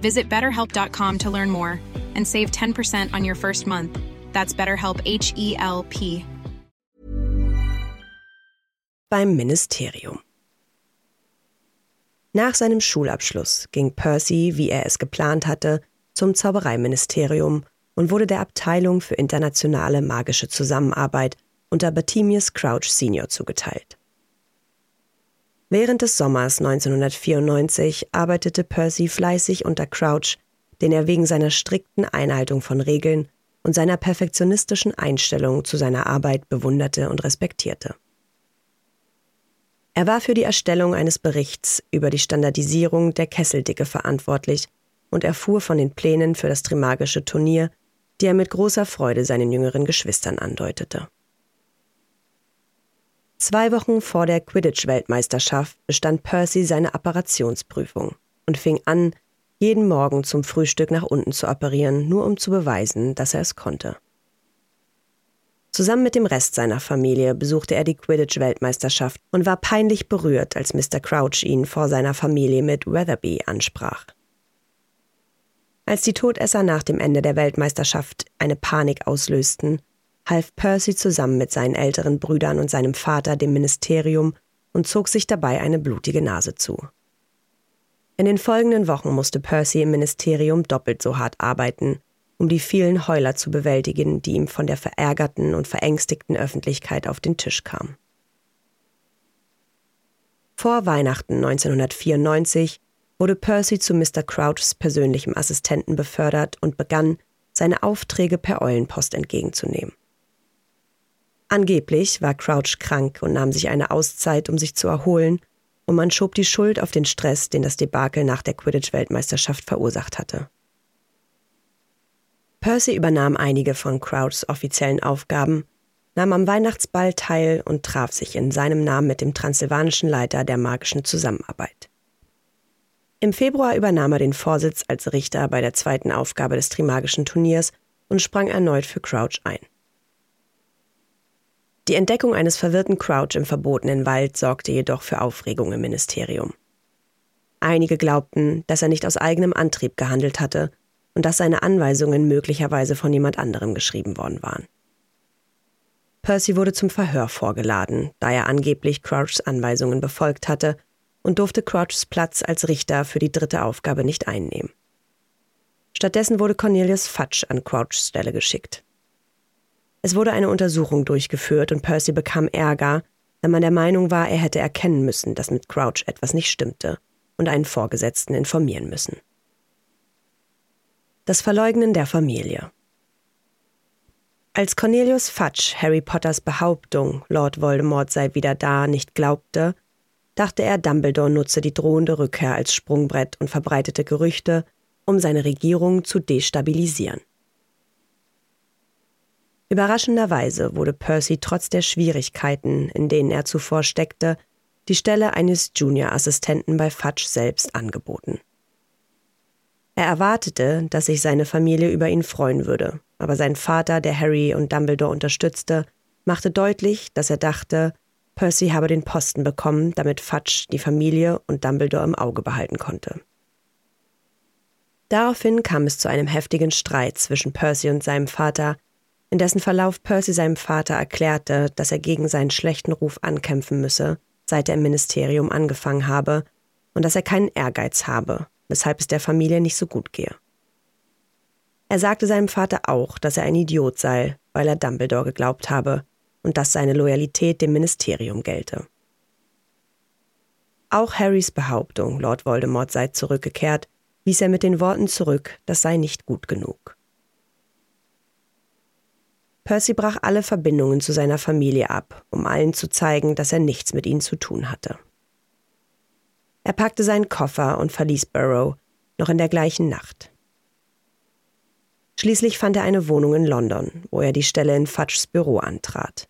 Visit betterhelp.com to learn more and save 10% on your first month. That's BetterHelp H E L P. beim Ministerium. Nach seinem Schulabschluss ging Percy, wie er es geplant hatte, zum Zaubereiministerium und wurde der Abteilung für internationale magische Zusammenarbeit unter Bartimius Crouch Senior zugeteilt. Während des Sommers 1994 arbeitete Percy fleißig unter Crouch, den er wegen seiner strikten Einhaltung von Regeln und seiner perfektionistischen Einstellung zu seiner Arbeit bewunderte und respektierte. Er war für die Erstellung eines Berichts über die Standardisierung der Kesseldicke verantwortlich und erfuhr von den Plänen für das Trimagische Turnier, die er mit großer Freude seinen jüngeren Geschwistern andeutete. Zwei Wochen vor der Quidditch-Weltmeisterschaft bestand Percy seine Apparationsprüfung und fing an, jeden Morgen zum Frühstück nach unten zu apparieren, nur um zu beweisen, dass er es konnte. Zusammen mit dem Rest seiner Familie besuchte er die Quidditch-Weltmeisterschaft und war peinlich berührt, als Mr. Crouch ihn vor seiner Familie mit Weatherby ansprach. Als die Todesser nach dem Ende der Weltmeisterschaft eine Panik auslösten, half Percy zusammen mit seinen älteren Brüdern und seinem Vater dem Ministerium und zog sich dabei eine blutige Nase zu. In den folgenden Wochen musste Percy im Ministerium doppelt so hart arbeiten, um die vielen Heuler zu bewältigen, die ihm von der verärgerten und verängstigten Öffentlichkeit auf den Tisch kamen. Vor Weihnachten 1994 wurde Percy zu Mr. Crouchs persönlichem Assistenten befördert und begann, seine Aufträge per Eulenpost entgegenzunehmen. Angeblich war Crouch krank und nahm sich eine Auszeit, um sich zu erholen, und man schob die Schuld auf den Stress, den das Debakel nach der Quidditch-Weltmeisterschaft verursacht hatte. Percy übernahm einige von Crouchs offiziellen Aufgaben, nahm am Weihnachtsball teil und traf sich in seinem Namen mit dem transsilvanischen Leiter der magischen Zusammenarbeit. Im Februar übernahm er den Vorsitz als Richter bei der zweiten Aufgabe des Trimagischen Turniers und sprang erneut für Crouch ein. Die Entdeckung eines verwirrten Crouch im verbotenen Wald sorgte jedoch für Aufregung im Ministerium. Einige glaubten, dass er nicht aus eigenem Antrieb gehandelt hatte und dass seine Anweisungen möglicherweise von jemand anderem geschrieben worden waren. Percy wurde zum Verhör vorgeladen, da er angeblich Crouchs Anweisungen befolgt hatte und durfte Crouchs Platz als Richter für die dritte Aufgabe nicht einnehmen. Stattdessen wurde Cornelius Fudge an Crouchs Stelle geschickt. Es wurde eine Untersuchung durchgeführt und Percy bekam Ärger, da man der Meinung war, er hätte erkennen müssen, dass mit Crouch etwas nicht stimmte und einen Vorgesetzten informieren müssen. Das Verleugnen der Familie. Als Cornelius Fudge Harry Potters Behauptung, Lord Voldemort sei wieder da, nicht glaubte, dachte er, Dumbledore nutze die drohende Rückkehr als Sprungbrett und verbreitete Gerüchte, um seine Regierung zu destabilisieren. Überraschenderweise wurde Percy trotz der Schwierigkeiten, in denen er zuvor steckte, die Stelle eines Junior-Assistenten bei Fudge selbst angeboten. Er erwartete, dass sich seine Familie über ihn freuen würde, aber sein Vater, der Harry und Dumbledore unterstützte, machte deutlich, dass er dachte, Percy habe den Posten bekommen, damit Fudge die Familie und Dumbledore im Auge behalten konnte. Daraufhin kam es zu einem heftigen Streit zwischen Percy und seinem Vater, in dessen Verlauf Percy seinem Vater erklärte, dass er gegen seinen schlechten Ruf ankämpfen müsse, seit er im Ministerium angefangen habe, und dass er keinen Ehrgeiz habe, weshalb es der Familie nicht so gut gehe. Er sagte seinem Vater auch, dass er ein Idiot sei, weil er Dumbledore geglaubt habe und dass seine Loyalität dem Ministerium gelte. Auch Harrys Behauptung, Lord Voldemort sei zurückgekehrt, wies er mit den Worten zurück, das sei nicht gut genug. Percy brach alle Verbindungen zu seiner Familie ab, um allen zu zeigen, dass er nichts mit ihnen zu tun hatte. Er packte seinen Koffer und verließ Burrow, noch in der gleichen Nacht. Schließlich fand er eine Wohnung in London, wo er die Stelle in Fudges Büro antrat.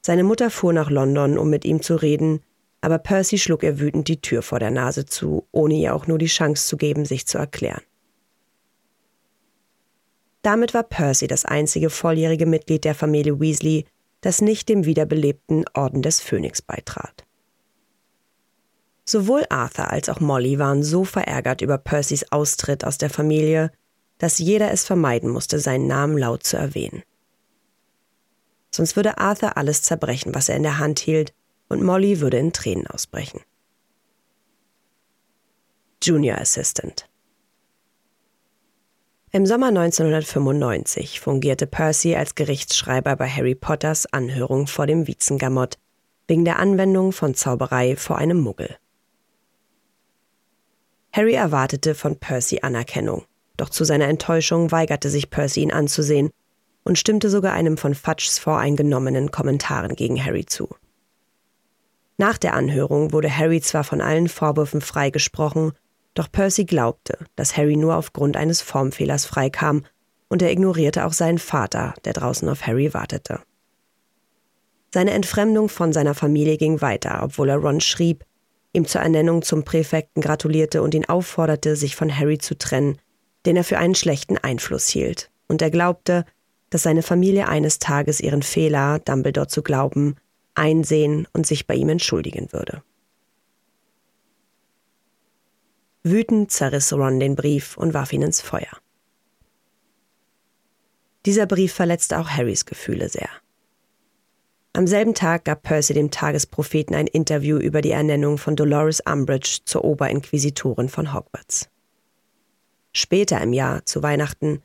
Seine Mutter fuhr nach London, um mit ihm zu reden, aber Percy schlug ihr wütend die Tür vor der Nase zu, ohne ihr auch nur die Chance zu geben, sich zu erklären. Damit war Percy das einzige volljährige Mitglied der Familie Weasley, das nicht dem wiederbelebten Orden des Phönix beitrat. Sowohl Arthur als auch Molly waren so verärgert über Percys Austritt aus der Familie, dass jeder es vermeiden musste, seinen Namen laut zu erwähnen. Sonst würde Arthur alles zerbrechen, was er in der Hand hielt, und Molly würde in Tränen ausbrechen. Junior Assistant Im Sommer 1995 fungierte Percy als Gerichtsschreiber bei Harry Potters Anhörung vor dem Vizengamott wegen der Anwendung von Zauberei vor einem Muggel. Harry erwartete von Percy Anerkennung, doch zu seiner Enttäuschung weigerte sich Percy ihn anzusehen und stimmte sogar einem von Fudges voreingenommenen Kommentaren gegen Harry zu. Nach der Anhörung wurde Harry zwar von allen Vorwürfen freigesprochen, doch Percy glaubte, dass Harry nur aufgrund eines Formfehlers freikam, und er ignorierte auch seinen Vater, der draußen auf Harry wartete. Seine Entfremdung von seiner Familie ging weiter, obwohl er Ron schrieb, ihm zur Ernennung zum Präfekten gratulierte und ihn aufforderte, sich von Harry zu trennen, den er für einen schlechten Einfluss hielt, und er glaubte, dass seine Familie eines Tages ihren Fehler, Dumbledore zu glauben, einsehen und sich bei ihm entschuldigen würde. Wütend zerriss Ron den Brief und warf ihn ins Feuer. Dieser Brief verletzte auch Harrys Gefühle sehr. Am selben Tag gab Percy dem Tagespropheten ein Interview über die Ernennung von Dolores Umbridge zur Oberinquisitorin von Hogwarts. Später im Jahr, zu Weihnachten,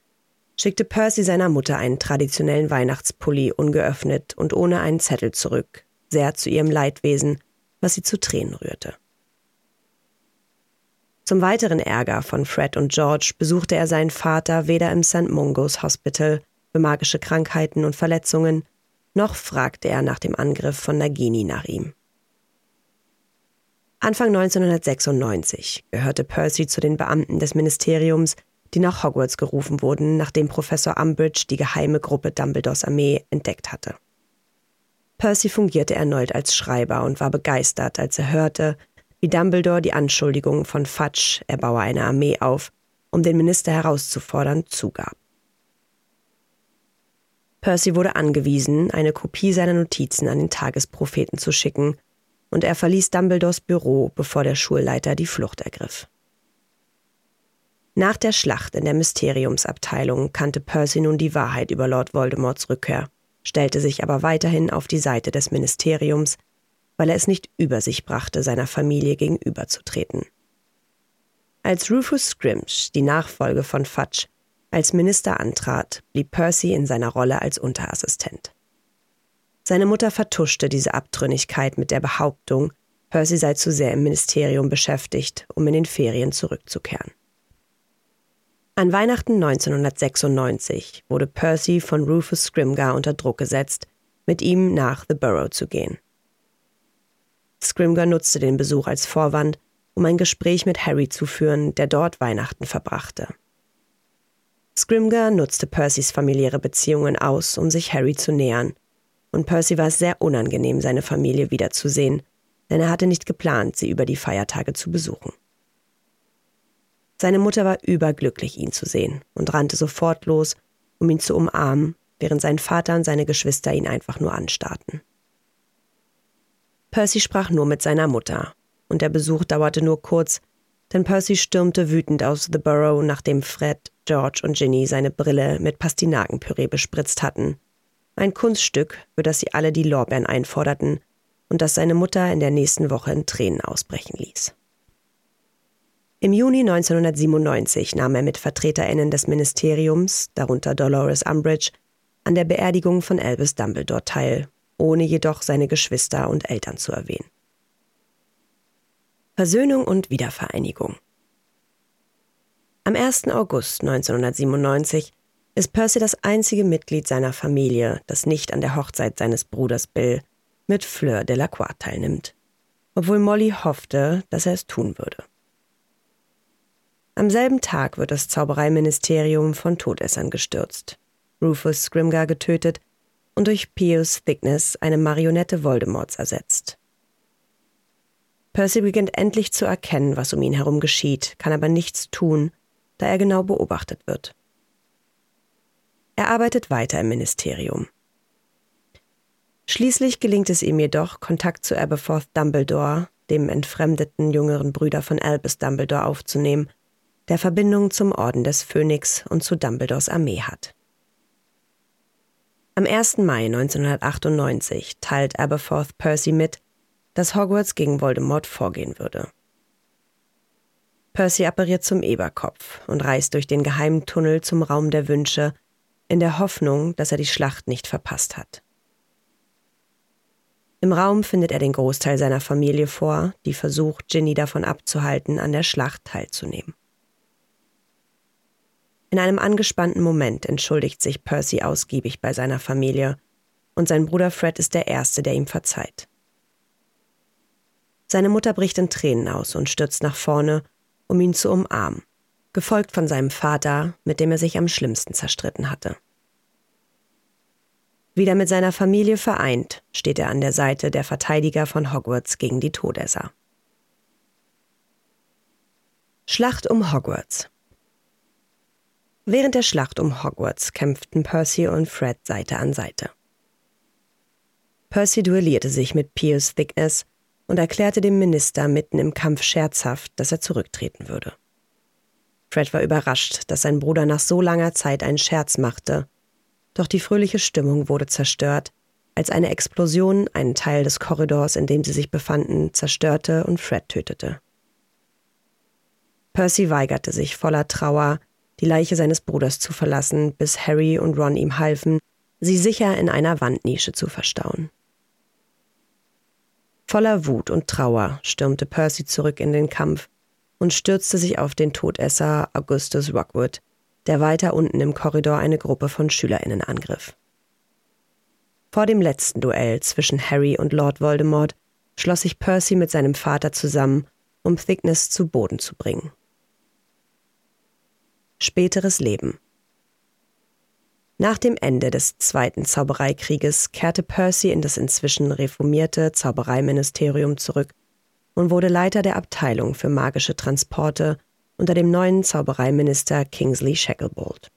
schickte Percy seiner Mutter einen traditionellen Weihnachtspulli ungeöffnet und ohne einen Zettel zurück, sehr zu ihrem Leidwesen, was sie zu Tränen rührte. Zum weiteren Ärger von Fred und George besuchte er seinen Vater weder im St. Mungos Hospital für magische Krankheiten und Verletzungen, noch fragte er nach dem Angriff von Nagini nach ihm. Anfang 1996 gehörte Percy zu den Beamten des Ministeriums, die nach Hogwarts gerufen wurden, nachdem Professor Umbridge die geheime Gruppe Dumbledores Armee entdeckt hatte. Percy fungierte erneut als Schreiber und war begeistert, als er hörte, wie Dumbledore die Anschuldigungen von Fudge, er baue eine Armee auf, um den Minister herauszufordern, zugab. Percy wurde angewiesen, eine Kopie seiner Notizen an den Tagespropheten zu schicken, und er verließ Dumbledores Büro, bevor der Schulleiter die Flucht ergriff. Nach der Schlacht in der Mysteriumsabteilung kannte Percy nun die Wahrheit über Lord Voldemorts Rückkehr, stellte sich aber weiterhin auf die Seite des Ministeriums, weil er es nicht über sich brachte, seiner Familie gegenüberzutreten. Als Rufus Scrimge, die Nachfolge von Fudge, als Minister antrat, blieb Percy in seiner Rolle als Unterassistent. Seine Mutter vertuschte diese Abtrünnigkeit mit der Behauptung, Percy sei zu sehr im Ministerium beschäftigt, um in den Ferien zurückzukehren. An Weihnachten 1996 wurde Percy von Rufus Scrimgar unter Druck gesetzt, mit ihm nach The Burrow zu gehen. Scrimgar nutzte den Besuch als Vorwand, um ein Gespräch mit Harry zu führen, der dort Weihnachten verbrachte. Scrimgar nutzte Percys familiäre Beziehungen aus, um sich Harry zu nähern, und Percy war es sehr unangenehm, seine Familie wiederzusehen, denn er hatte nicht geplant, sie über die Feiertage zu besuchen. Seine Mutter war überglücklich, ihn zu sehen und rannte sofort los, um ihn zu umarmen, während sein Vater und seine Geschwister ihn einfach nur anstarrten. Percy sprach nur mit seiner Mutter, und der Besuch dauerte nur kurz, denn Percy stürmte wütend aus The Burrow, nachdem Fred, George und Ginny seine Brille mit Pastinakenpüree bespritzt hatten. Ein Kunststück, für das sie alle die Lorbeeren einforderten und das seine Mutter in der nächsten Woche in Tränen ausbrechen ließ. Im Juni 1997 nahm er mit VertreterInnen des Ministeriums, darunter Dolores Umbridge, an der Beerdigung von Albus Dumbledore teil, ohne jedoch seine Geschwister und Eltern zu erwähnen. Versöhnung und Wiedervereinigung. Am 1. August 1997 ist Percy das einzige Mitglied seiner Familie, das nicht an der Hochzeit seines Bruders Bill mit Fleur Delacroix teilnimmt, obwohl Molly hoffte, dass er es tun würde. Am selben Tag wird das Zaubereiministerium von Todessern gestürzt. Rufus Scrimgar getötet und durch Pius Thickness eine Marionette Voldemorts ersetzt. Percy beginnt endlich zu erkennen, was um ihn herum geschieht, kann aber nichts tun, da er genau beobachtet wird. Er arbeitet weiter im Ministerium. Schließlich gelingt es ihm jedoch, Kontakt zu Aberforth Dumbledore, dem entfremdeten jüngeren Brüder von Albus Dumbledore, aufzunehmen, der Verbindungen zum Orden des Phönix und zu Dumbledores Armee hat. Am 1. Mai 1998 teilt Aberforth Percy mit, dass Hogwarts gegen Voldemort vorgehen würde. Percy appariert zum Eberkopf und reist durch den geheimen Tunnel zum Raum der Wünsche, in der Hoffnung, dass er die Schlacht nicht verpasst hat. Im Raum findet er den Großteil seiner Familie vor, die versucht, Ginny davon abzuhalten, an der Schlacht teilzunehmen. In einem angespannten Moment entschuldigt sich Percy ausgiebig bei seiner Familie, und sein Bruder Fred ist der Erste, der ihm verzeiht. Seine Mutter bricht in Tränen aus und stürzt nach vorne, um ihn zu umarmen, gefolgt von seinem Vater, mit dem er sich am schlimmsten zerstritten hatte. Wieder mit seiner Familie vereint, steht er an der Seite der Verteidiger von Hogwarts gegen die Todesser. Schlacht um Hogwarts Während der Schlacht um Hogwarts kämpften Percy und Fred Seite an Seite. Percy duellierte sich mit Pius Thickness und erklärte dem Minister mitten im Kampf scherzhaft, dass er zurücktreten würde. Fred war überrascht, dass sein Bruder nach so langer Zeit einen Scherz machte doch die fröhliche Stimmung wurde zerstört, als eine Explosion einen Teil des Korridors, in dem sie sich befanden, zerstörte und Fred tötete. Percy weigerte sich voller Trauer, die Leiche seines Bruders zu verlassen, bis Harry und Ron ihm halfen, sie sicher in einer Wandnische zu verstauen. Voller Wut und Trauer stürmte Percy zurück in den Kampf und stürzte sich auf den Todesser Augustus Rockwood, der weiter unten im Korridor eine Gruppe von SchülerInnen angriff. Vor dem letzten Duell zwischen Harry und Lord Voldemort schloss sich Percy mit seinem Vater zusammen, um Thickness zu Boden zu bringen. Späteres Leben Nach dem Ende des Zweiten Zaubereikrieges kehrte Percy in das inzwischen reformierte Zaubereiministerium zurück und wurde Leiter der Abteilung für magische Transporte unter dem neuen Zaubereiminister Kingsley Shacklebolt.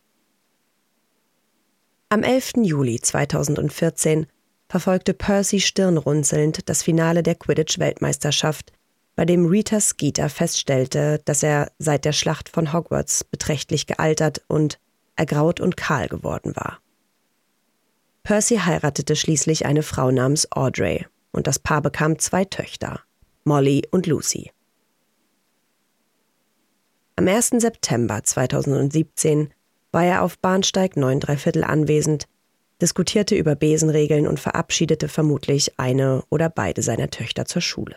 Am 11. Juli 2014 verfolgte Percy stirnrunzelnd das Finale der Quidditch-Weltmeisterschaft, bei dem Rita Skeeter feststellte, dass er seit der Schlacht von Hogwarts beträchtlich gealtert und ergraut und kahl geworden war. Percy heiratete schließlich eine Frau namens Audrey und das Paar bekam zwei Töchter, Molly und Lucy. Am 1. September 2017 war er auf Bahnsteig 9 Viertel anwesend, diskutierte über Besenregeln und verabschiedete vermutlich eine oder beide seiner Töchter zur Schule.